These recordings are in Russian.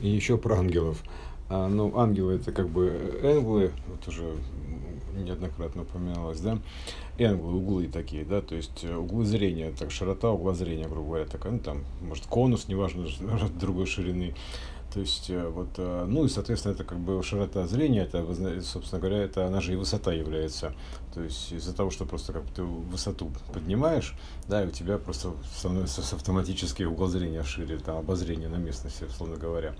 И еще про ангелов. А, ну, ангелы это как бы энглы, вот уже неоднократно упоминалось, да, энглы, углы такие, да, то есть э, углы зрения, так широта угла зрения, грубо говоря, такая, ну, там, может, конус, неважно, другой ширины, то есть, э, вот, э, ну и, соответственно, это как бы широта зрения, это, собственно говоря, это она же и высота является. То есть, из-за того, что просто как бы ты высоту поднимаешь, да, и у тебя просто становится автоматически угол зрения шире, там, обозрение на местности, условно говоря.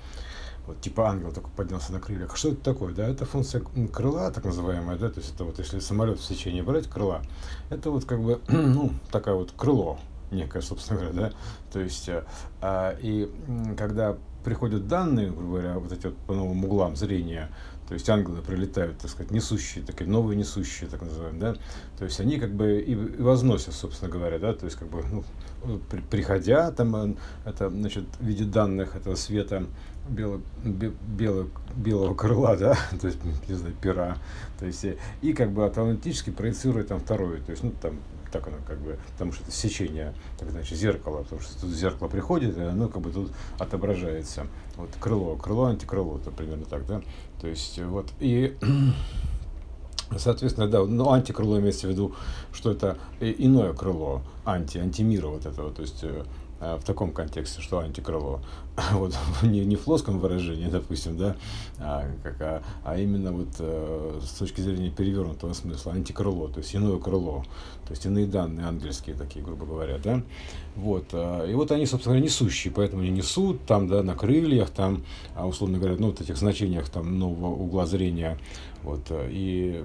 Вот, типа ангел только поднялся на крыльях. Что это такое? Да, это функция крыла, так называемая, да, то есть это вот если самолет в сечении брать крыла, это вот как бы, ну, такая вот крыло, некое, собственно говоря, да, то есть, э, а, и когда приходят данные, грубо говоря, вот эти вот по новым углам зрения, то есть ангелы прилетают, так сказать, несущие, такие новые несущие, так называемые, да, то есть они как бы и, возносят, собственно говоря, да, то есть как бы, ну, при, приходя, там, э, это, значит, в виде данных этого света бело, бело, белого крыла, да, то есть, не знаю, пера, то есть, и как бы автоматически проецирует там второе, то есть, ну, там, так оно как бы, потому что это сечение, так значит, зеркало, потому что тут зеркало приходит, и оно как бы тут отображается. Вот крыло, крыло, антикрыло, это примерно так, да? То есть вот, и Соответственно, да, ну, антикрыло имеется в виду, что это иное крыло, анти, антимира вот этого, то есть э, Э, в таком контексте, что антикрыло. Вот, не, не в плоском выражении, допустим, да, а, как, а, а именно вот э, с точки зрения перевернутого смысла, антикрыло, то есть иное крыло, то есть иные данные ангельские такие, грубо говоря, да. Вот, э, и вот они, собственно говоря, несущие, поэтому они несут там, да, на крыльях, там, а, условно говоря, ну, вот этих значениях там нового угла зрения, вот, э, и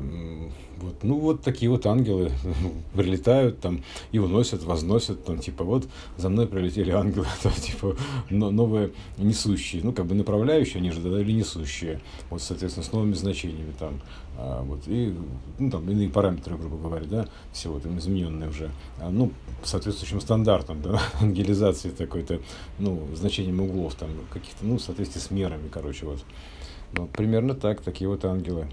вот, ну, вот такие вот ангелы прилетают там и уносят, возносят, там, типа, вот за мной прилетели ангелы, там, типа, новые несущие, ну, как бы направляющие, они же да, или несущие, вот, соответственно, с новыми значениями там, а, вот, и, ну, там, иные параметры, грубо говоря, да, всего там измененные уже, а, ну, соответствующим стандартам, да, ангелизации такой-то, ну, значением углов, там, каких-то, ну, в соответствии с мерами, короче, вот. Ну, примерно так, такие вот ангелы.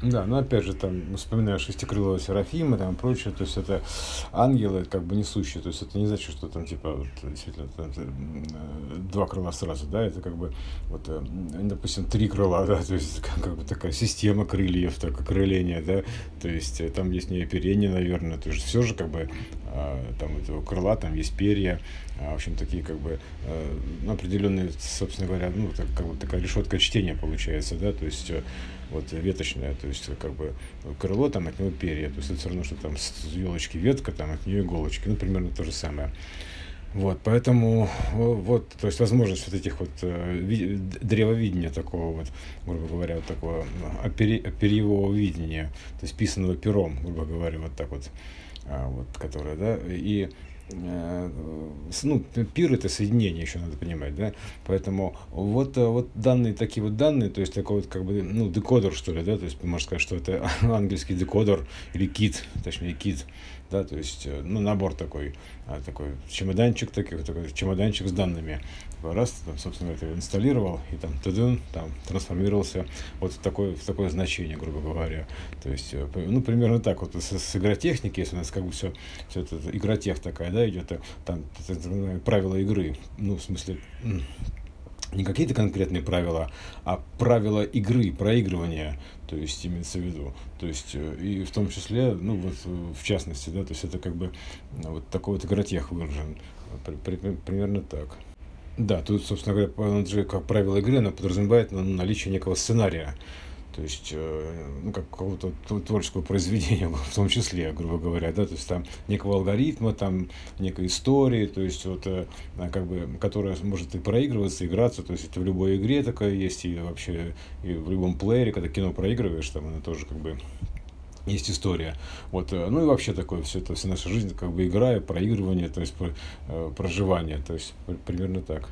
Да, но опять же, там, вспоминаешь шестикрылого Серафима, там, прочее, то есть это ангелы, как бы несущие, то есть это не значит, что там, типа, вот, действительно, там, э, два крыла сразу, да, это как бы, вот, э, допустим, три крыла, да, то есть как, как бы такая система крыльев, так, окрыления, да, то есть э, там есть не оперение, наверное, то есть все же, как бы, а, там, этого крыла, там есть перья, а, в общем, такие, как бы, ну, определенные, собственно говоря, ну, так, как бы такая решетка чтения получается, да, то есть вот веточная, то есть как бы крыло, там от него перья, то есть это все равно, что там с елочки ветка, там от нее иголочки, ну, примерно то же самое. Вот, поэтому, вот, то есть возможность вот этих вот э, древовидения такого вот, грубо говоря, вот такого опери, перьевого видения, то есть писанного пером, грубо говоря, вот так вот, а, вот, которое, да, и Э, ну, пир это соединение еще надо понимать, да, поэтому вот, э, вот данные, такие вот данные, то есть такой вот как бы, ну, декодер, что ли, да, то есть можно сказать, что это английский декодер или кит, точнее кит, да, то есть, э, ну, набор такой, а, такой чемоданчик, такой, такой чемоданчик с данными, раз, там, собственно говоря, инсталлировал, и там, тудун, там, трансформировался вот в такое, в такое значение, грубо говоря. То есть, э, ну, примерно так вот с, с игротехники, если у нас как бы все, все это, игротех такая, да, идет, э, там, правила игры, ну, в смысле, не какие-то конкретные правила, а правила игры, проигрывания, то есть имеется в виду. То есть э, и в том числе, ну вот в частности, да, то есть это как бы вот такой вот игротех выражен. При, при, примерно так. Да, тут, собственно говоря, же, как правило игры, она подразумевает ну, наличие некого сценария. То есть, э, ну, как какого-то творческого произведения, в том числе, грубо говоря, да, то есть там некого алгоритма, там некой истории, то есть вот, э, как бы, которая может и проигрываться, играться, то есть это в любой игре такая есть, и вообще и в любом плеере, когда кино проигрываешь, там она тоже как бы есть история. Вот, э, ну и вообще такое, все это, вся наша жизнь, как бы игра, проигрывание, то есть проживание, то есть примерно так.